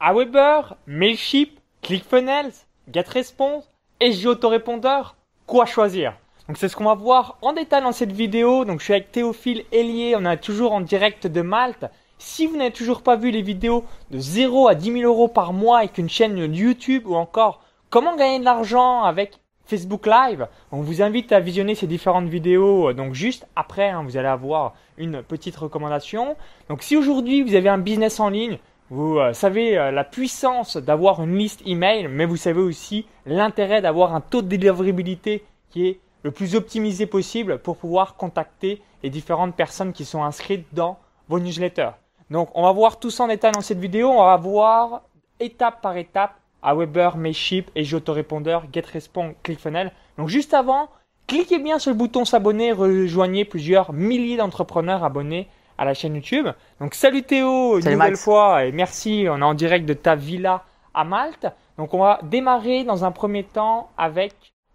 Aweber, Mailship, ClickFunnels, GetResponse et Autorépondeur, quoi choisir? Donc c'est ce qu'on va voir en détail dans cette vidéo. Donc je suis avec Théophile Hélier, on est toujours en direct de Malte. Si vous n'avez toujours pas vu les vidéos de 0 à 10 000 euros par mois avec une chaîne YouTube ou encore comment gagner de l'argent avec Facebook Live. On vous invite à visionner ces différentes vidéos. Donc juste après, hein, vous allez avoir une petite recommandation. Donc si aujourd'hui vous avez un business en ligne, vous euh, savez euh, la puissance d'avoir une liste email, mais vous savez aussi l'intérêt d'avoir un taux de délivrabilité qui est le plus optimisé possible pour pouvoir contacter les différentes personnes qui sont inscrites dans vos newsletters. Donc on va voir tout ça en détail dans cette vidéo. On va voir étape par étape à Weber, Mailship et GetRespond, ClickFunnels. Donc juste avant, cliquez bien sur le bouton s'abonner, rejoignez plusieurs milliers d'entrepreneurs abonnés à la chaîne YouTube. Donc salut Théo, une nouvelle fois et merci, on est en direct de ta villa à Malte. Donc on va démarrer dans un premier temps avec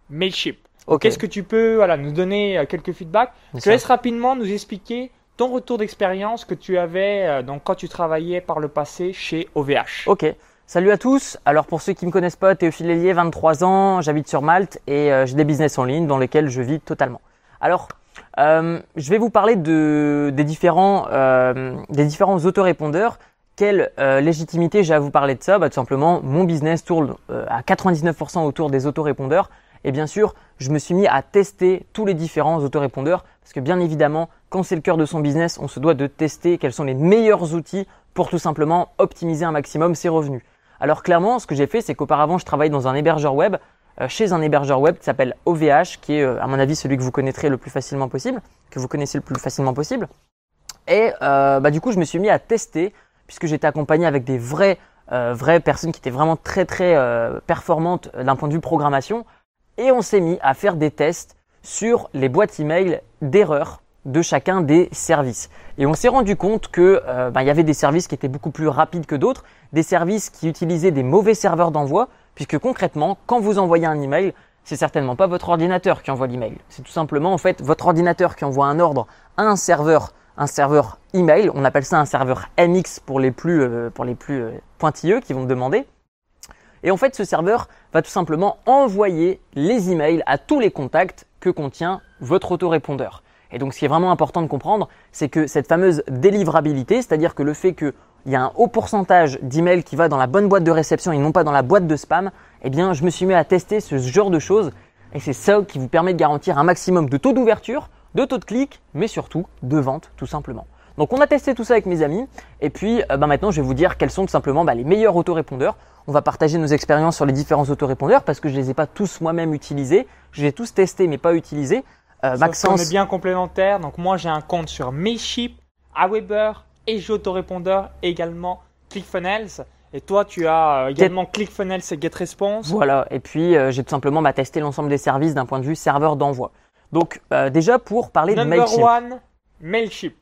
Mailship. Qu'est-ce que tu peux voilà, nous donner euh, quelques feedbacks? Je te laisse rapidement nous expliquer ton retour d'expérience que tu avais euh, donc, quand tu travaillais par le passé chez OVH. Ok. Salut à tous. Alors pour ceux qui ne me connaissent pas, Théophile Hélier, 23 ans, j'habite sur Malte et euh, j'ai des business en ligne dans lesquels je vis totalement. Alors euh, je vais vous parler de, des différents euh, des différents autorépondeurs. Quelle légitimité j'ai à vous parler de ça? Bah, Tout simplement, mon business tourne à 99% autour des autorépondeurs. Et bien sûr, je me suis mis à tester tous les différents autorépondeurs parce que bien évidemment, quand c'est le cœur de son business, on se doit de tester quels sont les meilleurs outils pour tout simplement optimiser un maximum ses revenus. Alors clairement, ce que j'ai fait, c'est qu'auparavant, je travaillais dans un hébergeur web, euh, chez un hébergeur web qui s'appelle OVH, qui est, euh, à mon avis, celui que vous connaîtrez le plus facilement possible, que vous connaissez le plus facilement possible. Et euh, bah, du coup, je me suis mis à tester, puisque j'étais accompagné avec des vraies, vraies personnes qui étaient vraiment très très performantes d'un point de vue programmation. Et on s'est mis à faire des tests sur les boîtes email d'erreurs de chacun des services. Et on s'est rendu compte que euh, ben, il y avait des services qui étaient beaucoup plus rapides que d'autres, des services qui utilisaient des mauvais serveurs d'envoi, puisque concrètement, quand vous envoyez un email, c'est certainement pas votre ordinateur qui envoie l'email. C'est tout simplement en fait votre ordinateur qui envoie un ordre à un serveur, un serveur email. On appelle ça un serveur MX pour les plus euh, pour les plus euh, pointilleux qui vont me demander. Et en fait, ce serveur va tout simplement envoyer les emails à tous les contacts que contient votre autorépondeur. Et donc ce qui est vraiment important de comprendre, c'est que cette fameuse délivrabilité, c'est-à-dire que le fait qu'il y a un haut pourcentage d'emails qui va dans la bonne boîte de réception et non pas dans la boîte de spam, eh bien je me suis mis à tester ce genre de choses et c'est ça qui vous permet de garantir un maximum de taux d'ouverture, de taux de clic, mais surtout de vente tout simplement. Donc on a testé tout ça avec mes amis et puis euh, bah, maintenant je vais vous dire quels sont tout simplement bah, les meilleurs autorépondeurs. On va partager nos expériences sur les différents autorépondeurs parce que je ne les ai pas tous moi-même utilisés, je les ai tous testés mais pas utilisés. Euh, Maxence. On est bien complémentaires. Donc moi j'ai un compte sur Mailship, Aweber et j'autorépondeur également ClickFunnels. Et toi, tu as euh, également ClickFunnels et GetResponse. Voilà. Et puis, euh, j'ai tout simplement bah, testé l'ensemble des services d'un point de vue serveur d'envoi. Donc, déjà pour parler de Mailchimp. Number one, Mailchimp.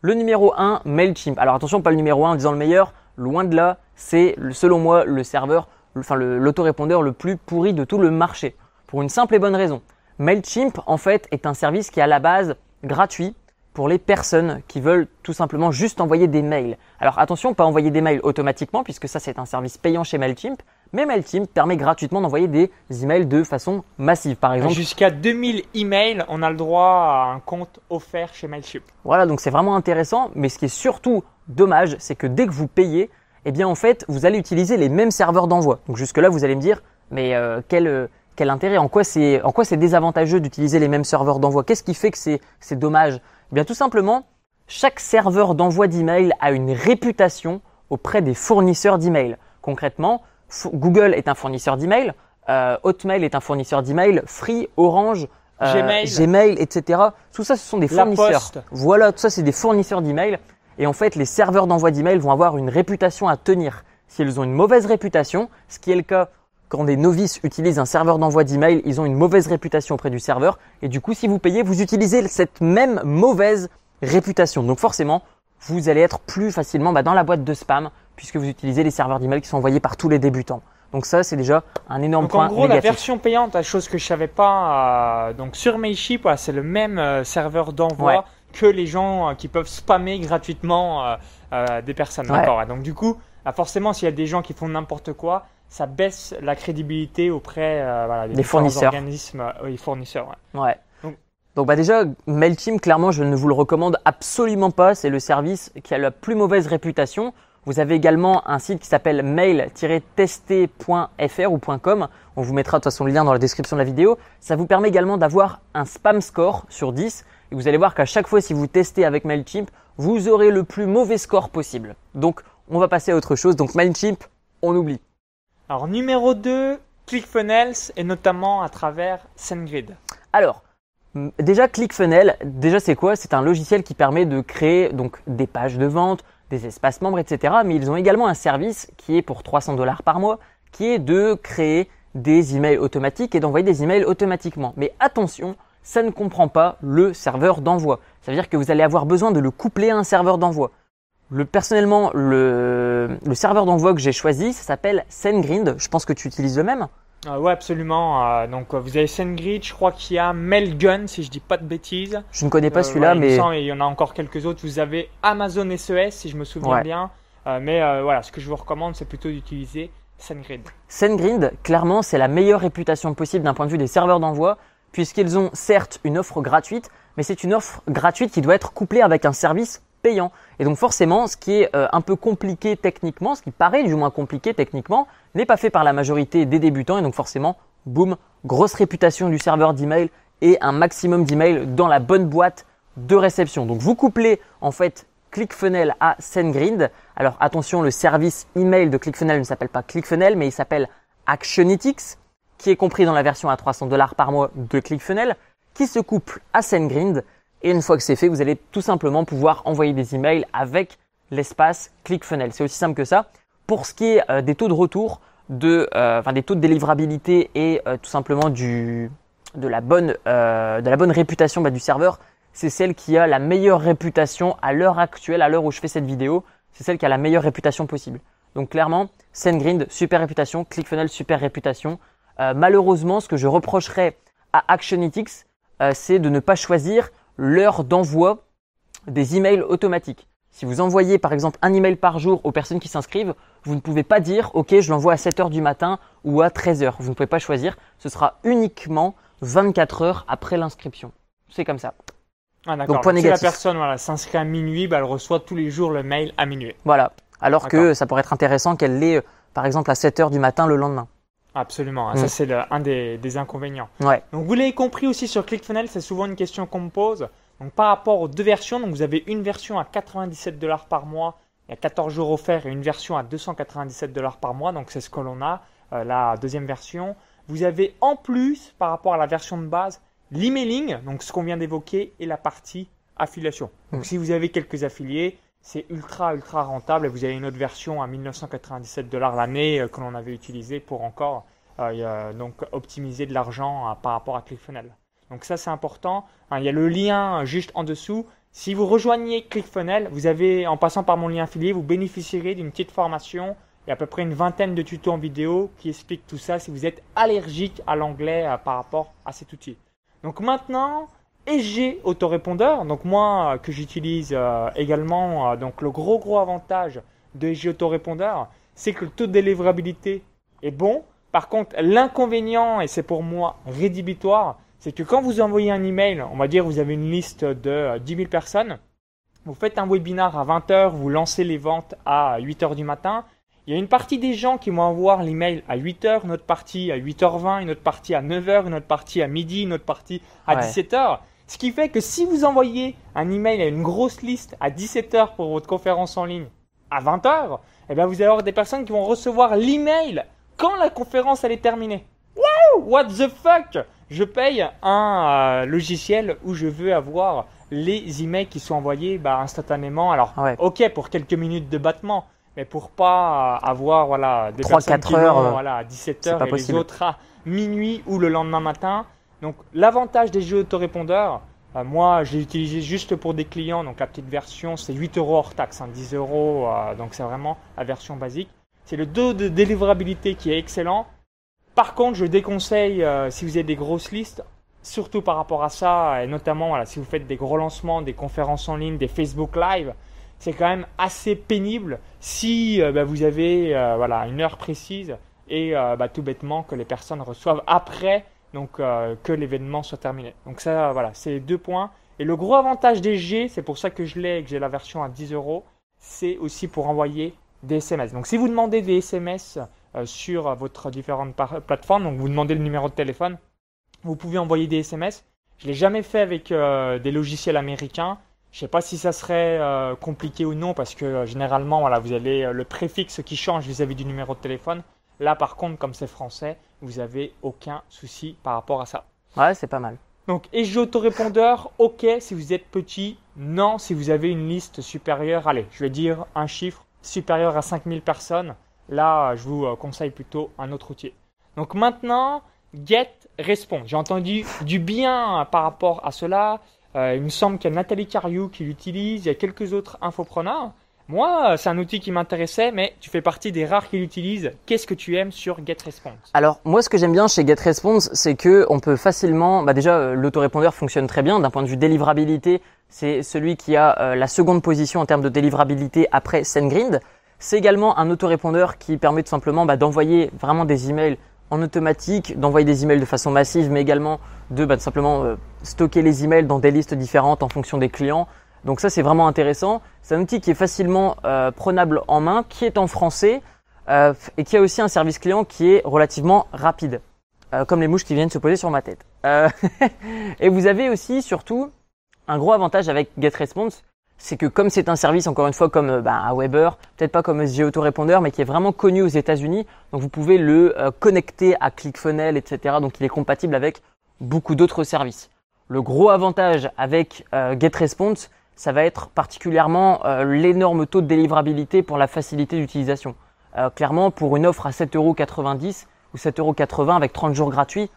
Le numéro 1, Mailchimp. Alors attention, pas le numéro 1 en disant le meilleur. Loin de là, c'est selon moi le serveur, enfin l'autorépondeur le plus pourri de tout le marché. Pour une simple et bonne raison. Mailchimp, en fait, est un service qui est à la base gratuit pour les personnes qui veulent tout simplement juste envoyer des mails. Alors attention, pas envoyer des mails automatiquement puisque ça c'est un service payant chez Mailchimp, mais Mailchimp permet gratuitement d'envoyer des emails de façon massive. Par exemple, jusqu'à 2000 emails, on a le droit à un compte offert chez Mailchimp. Voilà, donc c'est vraiment intéressant, mais ce qui est surtout dommage, c'est que dès que vous payez, eh bien en fait, vous allez utiliser les mêmes serveurs d'envoi. Donc jusque là, vous allez me dire, mais euh, quel euh, quel intérêt En quoi c'est en quoi c'est désavantageux d'utiliser les mêmes serveurs d'envoi? Qu'est-ce qui fait que c'est c'est dommage? Eh Bien tout simplement, chaque serveur d'envoi d'email a une réputation auprès des fournisseurs d'email. Concrètement, Google est un fournisseur d'email, euh, Hotmail est un fournisseur d'email, Free, Orange, euh, Gmail. etc. Tout ça, ce sont des fournisseurs. Voilà, tout ça, c'est des fournisseurs d'email. Et en fait, les serveurs d'envoi d'email vont avoir une réputation à tenir. Si elles ont une mauvaise réputation, ce qui est le cas quand des novices utilisent un serveur d'envoi d'email, ils ont une mauvaise réputation auprès du serveur. Et du coup, si vous payez, vous utilisez cette même mauvaise réputation. Donc forcément, vous allez être plus facilement bah, dans la boîte de spam puisque vous utilisez les serveurs d'email qui sont envoyés par tous les débutants. Donc ça, c'est déjà un énorme donc point En gros, la version payante, la chose que je savais pas, euh, donc sur Mailchimp, c'est le même euh, serveur d'envoi que les gens euh, qui peuvent spammer gratuitement des personnes. D'accord. Donc du coup, bah, forcément, s'il y a des gens qui font n'importe quoi, ça baisse la crédibilité auprès euh, voilà, des, Des fournisseurs. organismes, euh, oui, fournisseurs. ouais. Ouais. Donc- Donc bah déjà, MailChimp, clairement, je ne vous le recommande absolument pas. C'est le service qui a la plus mauvaise réputation. Vous avez également un site qui s'appelle mail-tester.fr ou .com. On vous mettra de toute façon le lien dans la description de la vidéo. Ça vous permet également d'avoir un spam score sur 10. Et vous allez voir qu'à chaque fois, si vous testez avec MailChimp, vous aurez le plus mauvais score possible. Donc, on va passer à autre chose. Donc, MailChimp, on oublie. Alors, numéro 2, ClickFunnels et notamment à travers SendGrid. Alors, déjà ClickFunnels, déjà c'est quoi? C'est un logiciel qui permet de créer donc des pages de vente, des espaces membres, etc. Mais ils ont également un service qui est pour 300 dollars par mois, qui est de créer des emails automatiques et d'envoyer des emails automatiquement. Mais attention, ça ne comprend pas le serveur d'envoi. Ça veut dire que vous allez avoir besoin de le coupler à un serveur d'envoi. Le, personnellement, le, le serveur d'envoi que j'ai choisi, ça s'appelle SendGrid. Je pense que tu utilises le même. Euh, ouais, absolument. euh, donc, euh, vous avez SendGrid, je crois qu'il y a Mailgun, si je dis pas de bêtises. Je ne connais pas Euh, celui-là, ouais, mais et il y en a encore quelques autres. Vous avez Amazon SES, si je me souviens Ouais. bien. Mais voilà, ce que je vous recommande, c'est plutôt d'utiliser SendGrid. SendGrid, clairement, c'est la meilleure réputation possible d'un point de vue des serveurs d'envoi, puisqu'ils ont certes une offre gratuite, mais c'est une offre gratuite qui doit être couplée avec un service payant. Et donc forcément, ce qui est euh, un peu compliqué techniquement, ce qui paraît du moins compliqué techniquement, n'est pas fait par la majorité des débutants. Et donc forcément, boum, grosse réputation du serveur d'email et un maximum d'emails dans la bonne boîte de réception. Donc vous couplez en fait ClickFunnels à SendGrid. Alors attention, le service email de ClickFunnels ne s'appelle pas ClickFunnels, mais il s'appelle Actionetics, qui est compris dans la version à 300 dollars par mois de ClickFunnels, qui se couple à SendGrid. Et une fois que c'est fait, vous allez tout simplement pouvoir envoyer des emails avec l'espace ClickFunnels. C'est aussi simple que ça. Pour ce qui est euh, des taux de retour, de, euh, enfin des taux de délivrabilité et euh, tout simplement du, de la bonne, de la bonne réputation bah, du serveur, c'est celle qui a la meilleure réputation à l'heure actuelle, à l'heure où je fais cette vidéo, c'est celle qui a la meilleure réputation possible. Donc clairement, SendGrid, super réputation, ClickFunnels, super réputation. Malheureusement, ce que je reprocherais à Actionetics, euh, c'est de ne pas choisir l'heure d'envoi des emails automatiques. Si vous envoyez par exemple un email par jour aux personnes qui s'inscrivent, vous ne pouvez pas dire OK, je l'envoie à 7 heures du matin ou à 13 heures. Vous ne pouvez pas choisir. Ce sera uniquement 24 heures après l'inscription. C'est comme ça. Ah. Donc, point si la négatif. personne voilà, s'inscrit à minuit, bah, elle reçoit tous les jours le mail à minuit. Voilà. Alors que ça pourrait être intéressant qu'elle l'ait euh, par exemple à 7 heures du matin le lendemain. Absolument. hein. Mm. Ça, c'est un des, des inconvénients. Ouais. Donc, vous l'avez compris aussi sur ClickFunnels, c'est souvent une question qu'on me pose. Donc, par rapport aux deux versions, donc vous avez une version à 97 dollars par mois, il y a 14 jours offerts, et une version à 297 dollars par mois. Donc, c'est ce que l'on a, euh, la deuxième version. Vous avez en plus, par rapport à la version de base, l'emailing, donc ce qu'on vient d'évoquer, et la partie affiliation. Donc, Mm. si vous avez quelques affiliés, c'est ultra, ultra rentable. Et vous avez une autre version à 1997 dollars l'année euh, que l'on avait utilisée pour encore euh, donc optimiser de l'argent euh, par rapport à ClickFunnels. Donc ça c'est important. Hein, il y a le lien juste en dessous. Si vous rejoignez ClickFunnels, vous avez en passant par mon lien affilié, vous bénéficierez d'une petite formation et à peu près une vingtaine de tutos en vidéo qui expliquent tout ça si vous êtes allergique à l'anglais par rapport à cet outil. Donc maintenant, SG autorépondeur, donc moi euh, que j'utilise euh, également, euh, donc le gros gros avantage de SG autorépondeur, c'est que le taux de délivrabilité est bon. Par contre, l'inconvénient, et c'est pour moi rédhibitoire, c'est que quand vous envoyez un email, on va dire vous avez une liste de euh, 10 000 personnes, vous faites un webinar à 20h, vous lancez les ventes à 8h du matin, il y a une partie des gens qui vont avoir l'email à 8h, une autre partie à 8h20, une autre partie à 9h, une autre partie à midi, une autre partie à Ouais. 17h. Ce qui fait que si vous envoyez un email à une grosse liste à 17h pour votre conférence en ligne à 20h, eh ben vous allez avoir des personnes qui vont recevoir l'email quand la conférence elle est terminée. Wow, what the fuck Je paye un euh, logiciel où je veux avoir les emails qui sont envoyés bah, instantanément. Alors, Ouais. ok pour quelques minutes de battement, mais pour pas euh, avoir voilà des Trois, personnes quatre qui heures, vont, euh, voilà à c'est 17h pas et les possible. autres à minuit ou le lendemain matin. Donc l'avantage des jeux autorépondeurs, euh, moi j'ai utilisé juste pour des clients, donc la petite version c'est 8 euros hors taxe, hein, 10 euros, euh, donc c'est vraiment la version basique. C'est le taux de délivrabilité qui est excellent. Par contre, je déconseille euh, si vous avez des grosses listes, surtout par rapport à ça, et notamment voilà, si vous faites des gros lancements, des conférences en ligne, des Facebook Live, c'est quand même assez pénible si bah, vous avez voilà, une heure précise et bah, tout bêtement que les personnes reçoivent après donc que l'événement soit terminé. Donc ça, voilà, c'est deux points. Et le gros avantage des G, c'est pour ça que je l'ai et que j'ai la version à 10 euros, c'est aussi pour envoyer des SMS. Donc si vous demandez des SMS euh, sur votre différentes plateformes, donc vous demandez le numéro de téléphone, vous pouvez envoyer des SMS. Je l'ai jamais fait avec euh, des logiciels américains. Je ne sais pas si ça serait euh, compliqué ou non parce que généralement voilà, vous avez le préfixe qui change vis-à-vis -vis du numéro de téléphone. Là par contre, comme c'est français, vous n'avez aucun souci par rapport à ça. Ouais, c'est pas mal. Donc, et j'ai autorépondeur, ok si vous êtes petit, non si vous avez une liste supérieure, allez, je vais dire un chiffre supérieur à 5000 personnes. Là, je vous euh, conseille plutôt un autre outil. Donc maintenant, Get Response. J'ai entendu du bien par rapport à cela. Euh, il me semble qu'il y a Nathalie Cariou qui l'utilise, il y a quelques autres infopreneurs. Moi, c'est un outil qui m'intéressait, mais tu fais partie des rares qui l'utilisent. Qu'est-ce que tu aimes sur GetResponse Alors, moi, ce que j'aime bien chez GetResponse, c'est que on peut facilement, bah déjà, euh, l'autorépondeur fonctionne très bien d'un point de vue délivrabilité. C'est celui qui a euh, la seconde position en termes de délivrabilité après SendGrid. C'est également un autorépondeur qui permet tout simplement bah, d'envoyer vraiment des emails en automatique, d'envoyer des emails de façon massive, mais également de bah, simplement euh, stocker les emails dans des listes différentes en fonction des clients. Donc ça c'est vraiment intéressant. C'est un outil qui est facilement euh, prenable en main, qui est en français euh, et qui a aussi un service client qui est relativement rapide, euh, comme les mouches qui viennent se poser sur ma tête. et vous avez aussi surtout un gros avantage avec GetResponse, c'est que comme c'est un service encore une fois comme bah, un Weber, peut-être pas comme SG Autorépondeur, mais qui est vraiment connu aux États-Unis, donc vous pouvez le connecter à ClickFunnels, etc. Donc il est compatible avec beaucoup d'autres services. Le gros avantage avec GetResponse, ça va être particulièrement euh, l'énorme taux de délivrabilité pour la facilité d'utilisation. Euh, clairement, pour une offre à 7,90€ ou 7,80€ avec 30 jours gratuits,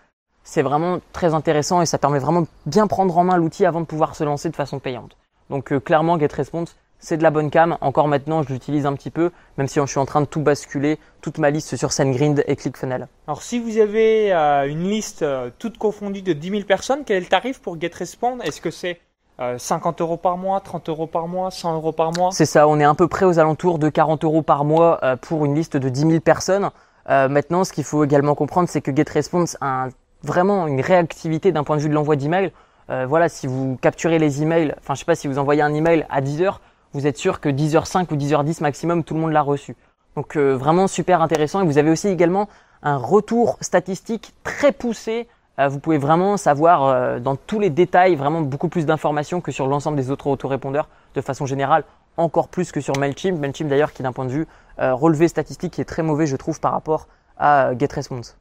c'est vraiment très intéressant et ça permet vraiment de bien prendre en main l'outil avant de pouvoir se lancer de façon payante. Donc euh, clairement, GetResponse, c'est de la bonne cam. Encore maintenant, je l'utilise un petit peu, même si je suis en train de tout basculer, toute ma liste sur SendGrid et ClickFunnels. Alors si vous avez une liste toute confondue de 10 000 personnes, quel est le tarif pour GetResponse Est-ce que c'est 50 euh, euros par mois, 30 euros par mois, 100 euros par mois? C'est ça, on est à peu près aux alentours de 40 euros par mois euh, pour une liste de 10 000 personnes. Euh, maintenant, ce qu'il faut également comprendre, c'est que GetResponse a vraiment une réactivité d'un point de vue de l'envoi d'emails. voilà, si vous capturez les emails, enfin je sais pas si vous envoyez un email à 10 heures, vous êtes sûr que 10h05 ou 10h10 maximum, tout le monde l'a reçu. Donc vraiment super intéressant. Et vous avez aussi également un retour statistique très poussé euh, vous pouvez vraiment savoir euh, dans tous les détails vraiment beaucoup plus d'informations que sur l'ensemble des autres autorépondeurs de façon générale, encore plus que sur Mailchimp. Mailchimp d'ailleurs qui d'un point de vue euh, relevé statistique est très mauvais je trouve par rapport à GetResponse.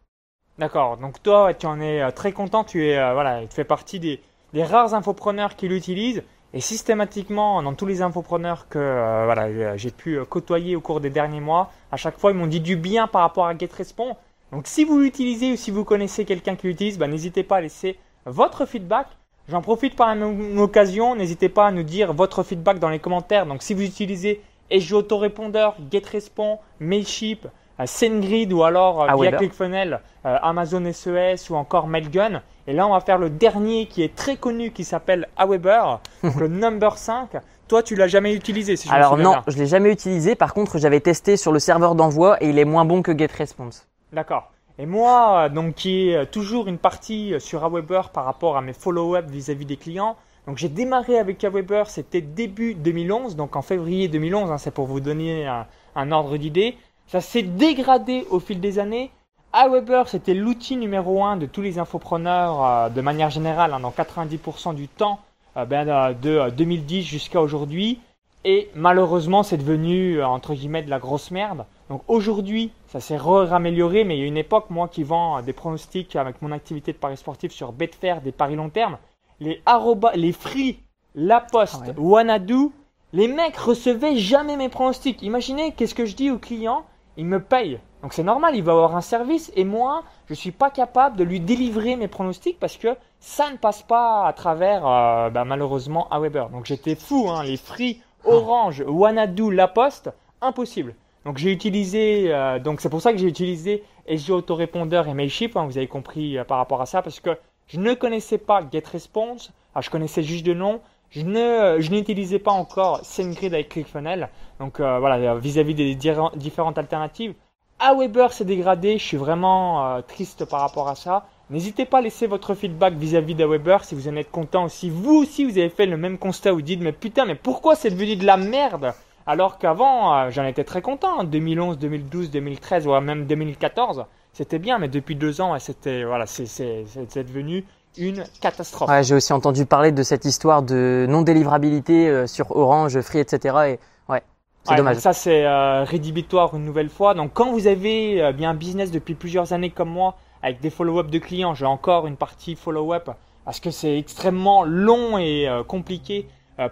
D'accord, donc toi tu en es très content, tu es voilà, tu fais partie des, des rares infopreneurs qui l'utilisent et systématiquement dans tous les infopreneurs que voilà, j'ai pu côtoyer au cours des derniers mois, à chaque fois ils m'ont dit du bien par rapport à GetResponse donc si vous l'utilisez ou si vous connaissez quelqu'un qui l'utilise, bah, n'hésitez pas à laisser votre feedback. J'en profite par une occasion, n'hésitez pas à nous dire votre feedback dans les commentaires. Donc si vous utilisez SG Autorépondeur, GetResponse, Mailchimp, euh, SendGrid ou alors euh, ah via ClickFunnels, euh, Amazon SES ou encore Mailgun. Et là, on va faire le dernier qui est très connu qui s'appelle Aweber, le number 5. Toi, tu l'as jamais utilisé si je Alors non, je l'ai jamais utilisé. Par contre, j'avais testé sur le serveur d'envoi et il est moins bon que GetResponse. D'accord. Et moi, donc qui est toujours une partie sur Aweber par rapport à mes follow-up vis-à-vis des clients. Donc j'ai démarré avec Aweber, c'était début 2011, donc en février 2011, hein, c'est pour vous donner un, ordre d'idée. Ça s'est dégradé au fil des années. Aweber, c'était l'outil numéro un de tous les infopreneurs euh, de manière générale, hein, dans 90% du temps, euh, ben, euh, de 2010 jusqu'à aujourd'hui. Et malheureusement, c'est devenu, entre guillemets, de la grosse merde. Donc aujourd'hui, ça s'est amélioré, mais il y a une époque, moi qui vends des pronostics avec mon activité de paris sportif sur Betfair, des paris long terme, les arroba, les free, la poste, ah Wanadu, les mecs recevaient jamais mes pronostics. Imaginez qu'est-ce que je dis au client, il me paye. Donc c'est normal, il va avoir un service et moi, je suis pas capable de lui délivrer mes pronostics parce que ça ne passe pas à travers euh, bah, malheureusement à Weber. Donc j'étais fou, hein, les free, Orange, Wanadu, La Poste, impossible. Donc j'ai utilisé, euh, donc c'est pour ça que j'ai utilisé SG Autorépondeur et Mailchimp, hein, vous avez compris euh, par rapport à ça, parce que je ne connaissais pas GetResponse, ah, je connaissais juste de nom, je ne, je n'utilisais pas encore SendGrid avec ClickFunnels. Donc euh, voilà, vis-à-vis des différentes alternatives. Aweber s'est dégradé, je suis vraiment euh, triste par rapport à ça. N'hésitez pas à laisser votre feedback vis-à-vis d'Aweber si vous en êtes content aussi. Vous aussi, vous avez fait le même constat, vous dites, mais putain, mais pourquoi c'est devenu de la merde? Alors qu'avant, euh, j'en étais très content, 2011, 2012, 2013, voire même 2014, c'était bien, mais depuis deux ans, c'était, voilà, c'est, c'est, c'est devenu une catastrophe. Ouais, j'ai aussi entendu parler de cette histoire de non-délivrabilité euh, sur Orange, Free, etc. Et ouais, c'est dommage. Ça, c'est euh, rédhibitoire une nouvelle fois. Donc, quand vous avez euh, bien un business depuis plusieurs années comme moi, avec des follow-up de clients, j'ai encore une partie follow-up parce que c'est extrêmement long et compliqué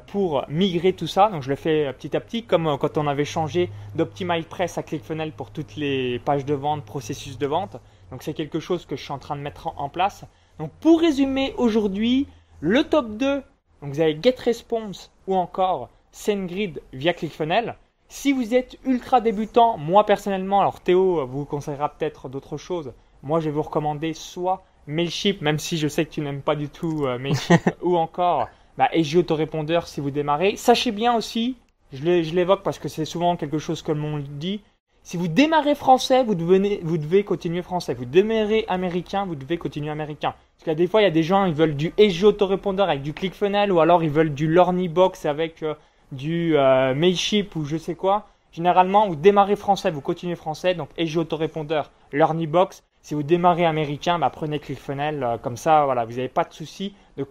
pour migrer tout ça. Donc, je le fais petit à petit, comme quand on avait changé d'OptimizePress à ClickFunnels pour toutes les pages de vente, processus de vente. Donc, c'est quelque chose que je suis en train de mettre en place. Donc pour résumer aujourd'hui, le top 2, donc vous avez GetResponse ou encore SendGrid via ClickFunnels. Si vous êtes ultra débutant, moi personnellement, alors Théo vous conseillera peut-être d'autres choses. Moi, je vais vous recommander soit Mailchimp, même si je sais que tu n'aimes pas du tout euh, Mailchimp, ou encore bah, Autorépondeur si vous démarrez. Sachez bien aussi, je l'évoque parce que c'est souvent quelque chose que le monde dit, si vous démarrez français, vous devez, vous devez continuer français. Vous démarrez américain, vous devez continuer américain. Parce qu'il y a des fois, il y a des gens, ils veulent du SG autorépondeur avec du ClickFunnels ou alors ils veulent du LearnyBox avec euh, du euh, Mailchimp ou je sais quoi. Généralement, vous démarrez français, vous continuez français, donc SG autorépondeur, LearnyBox. Si vous démarrez américain, bah, prenez ClickFunnels. Euh, comme ça, voilà, vous n'avez pas de souci de,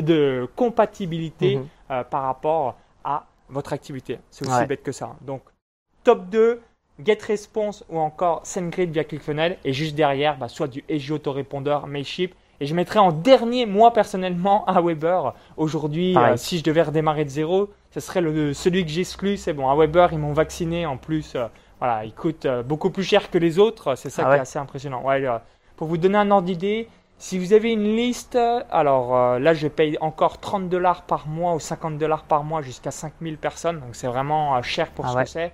de compatibilité mhm. par rapport à votre activité. C'est aussi bête que ça. Donc, top 2, GetResponse ou encore SendGrid via ClickFunnels et juste derrière, bah, soit du SG autorépondeur, Mailchimp. Et je mettrai en dernier, moi personnellement, Aweber. Aujourd'hui, euh, si je devais redémarrer de zéro, ce serait le, celui que j'exclus. C'est bon, Aweber, ils m'ont vacciné. En plus, euh, voilà, il coûte euh, beaucoup plus cher que les autres. C'est ça ah qui est assez impressionnant. Ouais, pour vous donner un ordre d'idée, si vous avez une liste, alors là, je paye encore 30 dollars par mois ou 50 dollars par mois jusqu'à 5000 personnes. Donc c'est vraiment cher pour ah ce que c'est.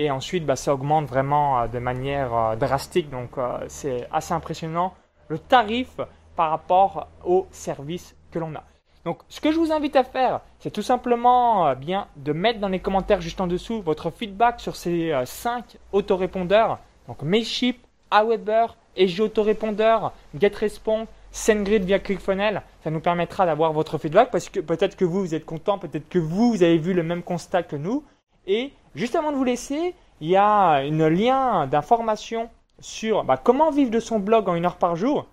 Et ensuite, bah, ça augmente vraiment euh, de manière euh, drastique. Donc, euh, c'est assez impressionnant le tarif par rapport au service que l'on a. Donc, ce que je vous invite à faire, c'est tout simplement bien de mettre dans les commentaires juste en dessous votre feedback sur ces 5 autorépondeurs. Donc, Mailchimp, Aweber, EG Autorépondeur, GetResponse, SendGrid via ClickFunnels. Ça nous permettra d'avoir votre feedback parce que peut-être que vous, vous êtes content, peut-être que vous, vous avez vu le même constat que nous. Et juste avant de vous laisser, il y a un lien d'information sur bah, comment vivre de son blog en une heure par jour.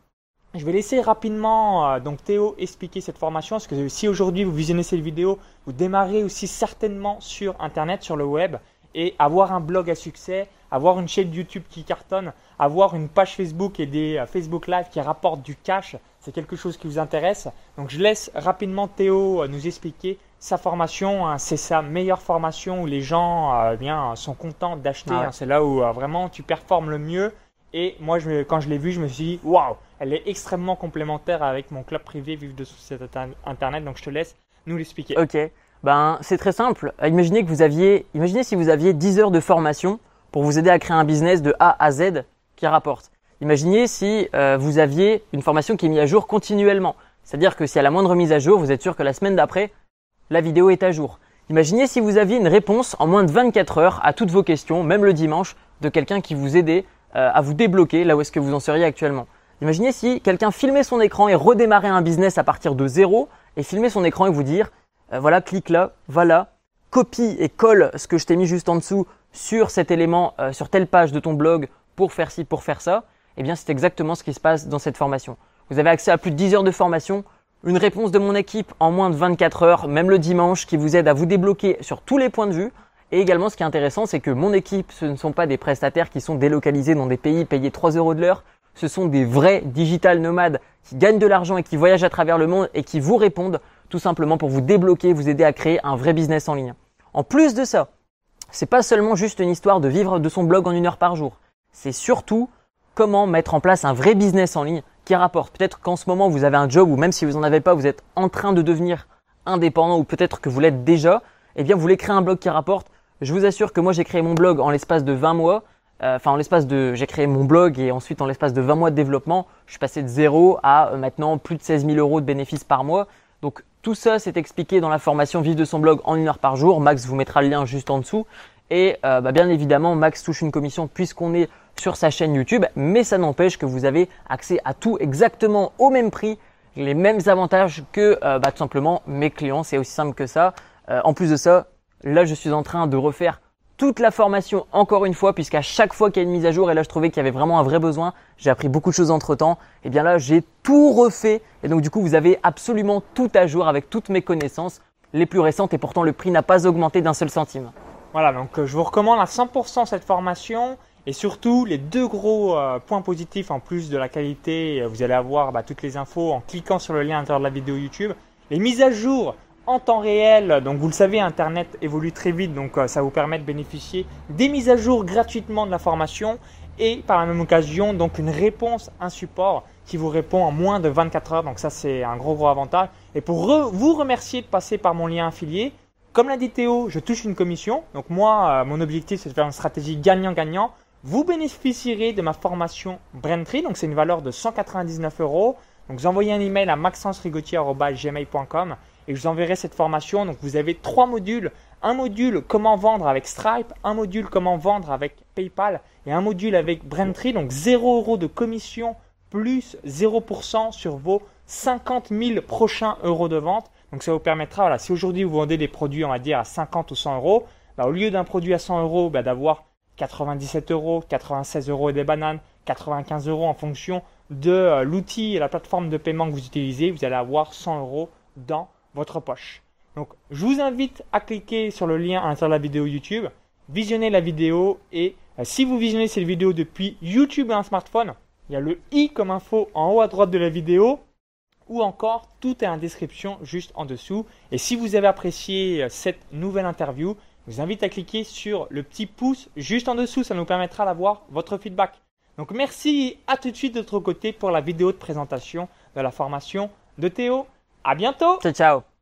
Je vais laisser rapidement euh, donc Théo expliquer cette formation parce que si aujourd'hui vous visionnez cette vidéo, vous démarrez aussi certainement sur Internet, sur le web et avoir un blog à succès, avoir une chaîne YouTube qui cartonne, avoir une page Facebook et des euh, Facebook Live qui rapportent du cash, c'est quelque chose qui vous intéresse. Donc je laisse rapidement Théo euh, nous expliquer sa formation, hein, c'est sa meilleure formation où les gens euh, eh bien, sont contents d'acheter. Ah hein. c'est là où euh, vraiment tu performes le mieux. Et moi, je, quand je l'ai vu, je me suis dit, waouh, elle est extrêmement complémentaire avec mon club privé Vive de cet Internet. Donc, je te laisse nous l'expliquer. Ok. Ben, c'est très simple. Imaginez que vous aviez, imaginez si vous aviez 10 heures de formation pour vous aider à créer un business de A à Z qui rapporte. Imaginez si euh, vous aviez une formation qui est mise à jour continuellement. C'est-à-dire que si à la moindre mise à jour, vous êtes sûr que la semaine d'après, la vidéo est à jour. Imaginez si vous aviez une réponse en moins de 24 heures à toutes vos questions, même le dimanche, de quelqu'un qui vous aidait euh, à vous débloquer là où est-ce que vous en seriez actuellement. Imaginez si quelqu'un filmait son écran et redémarrait un business à partir de zéro et filmait son écran et vous dire euh, voilà, clique là, va là, copie et colle ce que je t'ai mis juste en dessous sur cet élément, euh, sur telle page de ton blog pour faire ci, pour faire ça. Eh bien, c'est exactement ce qui se passe dans cette formation. Vous avez accès à plus de 10 heures de formation une réponse de mon équipe en moins de 24 heures, même le dimanche, qui vous aide à vous débloquer sur tous les points de vue. Et également, ce qui est intéressant, c'est que mon équipe, ce ne sont pas des prestataires qui sont délocalisés dans des pays payés 3 euros de l'heure. Ce sont des vrais digital nomades qui gagnent de l'argent et qui voyagent à travers le monde et qui vous répondent tout simplement pour vous débloquer, vous aider à créer un vrai business en ligne. En plus de ça, c'est pas seulement juste une histoire de vivre de son blog en une heure par jour. C'est surtout comment mettre en place un vrai business en ligne qui rapporte. Peut-être qu'en ce moment, vous avez un job ou même si vous n'en avez pas, vous êtes en train de devenir indépendant ou peut-être que vous l'êtes déjà, eh bien, vous voulez créer un blog qui rapporte. Je vous assure que moi, j'ai créé mon blog en l'espace de 20 mois. Euh, enfin, en l'espace de, j'ai créé mon blog et ensuite en l'espace de 20 mois de développement, je suis passé de zéro à euh, maintenant plus de 16 000 euros de bénéfices par mois. Donc, Tout ça, c'est expliqué dans la formation Vive de son blog en une heure par jour. Max vous mettra le lien juste en dessous. Et euh, bah, bien évidemment, Max touche une commission puisqu'on est sur sa chaîne YouTube, mais ça n'empêche que vous avez accès à tout exactement au même prix, les mêmes avantages que euh, bah, tout simplement mes clients. C'est aussi simple que ça. Euh, en plus de ça, là, je suis en train de refaire toute la formation encore une fois, puisqu'à chaque fois qu'il y a une mise à jour, et là je trouvais qu'il y avait vraiment un vrai besoin, j'ai appris beaucoup de choses entre temps, et bien là j'ai tout refait, et donc du coup vous avez absolument tout à jour avec toutes mes connaissances les plus récentes, et pourtant le prix n'a pas augmenté d'un seul centime. Voilà, donc euh, je vous recommande à 100% cette formation. Et surtout, les deux gros euh, points positifs en plus de la qualité, euh, vous allez avoir bah, toutes les infos en cliquant sur le lien à l'intérieur de la vidéo YouTube. Les mises à jour en temps réel, donc vous le savez, Internet évolue très vite, donc ça vous permet de bénéficier des mises à jour gratuitement de la formation et par la même occasion, donc une réponse, un support qui vous répond en moins de 24 heures. Donc ça, c'est un gros gros avantage. Et pour vous remercier de passer par mon lien affilié, comme l'a dit Théo, je touche une commission. Donc moi, euh, mon objectif, c'est de faire une stratégie gagnant-gagnant. Vous bénéficierez de ma formation Braintree. Donc c'est une valeur de 199 euros. Donc vous envoyez un email à maxence-rigotier.gmail.com et je vous enverrai cette formation. Donc vous avez trois modules. Un module comment vendre avec Stripe, un module comment vendre avec PayPal et un module avec Braintree. Donc 0 euros de commission plus 0% sur vos 50 000 prochains euros de vente. Donc ça vous permettra, voilà, si aujourd'hui vous vendez des produits, on va dire, à 50 ou 100 euros, bah, au lieu d'un produit à 100 euros, bah, d'avoir 97 euros, 96 euros et des bananes, 95 euros en fonction de euh, l'outil et la plateforme de paiement que vous utilisez, vous allez avoir 100 euros dans votre poche. Donc je vous invite à cliquer sur le lien à l'intérieur de la vidéo YouTube, visionner la vidéo et euh, si vous visionnez cette vidéo depuis YouTube et un smartphone, il y a le i comme info en haut à droite de la vidéo ou encore tout est en description juste en dessous. Et si vous avez apprécié euh, cette nouvelle interview, je vous invite à cliquer sur le petit pouce juste en dessous, ça nous permettra d'avoir votre feedback. Donc merci à tout de suite de votre côté pour la vidéo de présentation de la formation de Théo. À bientôt. Ciao ciao.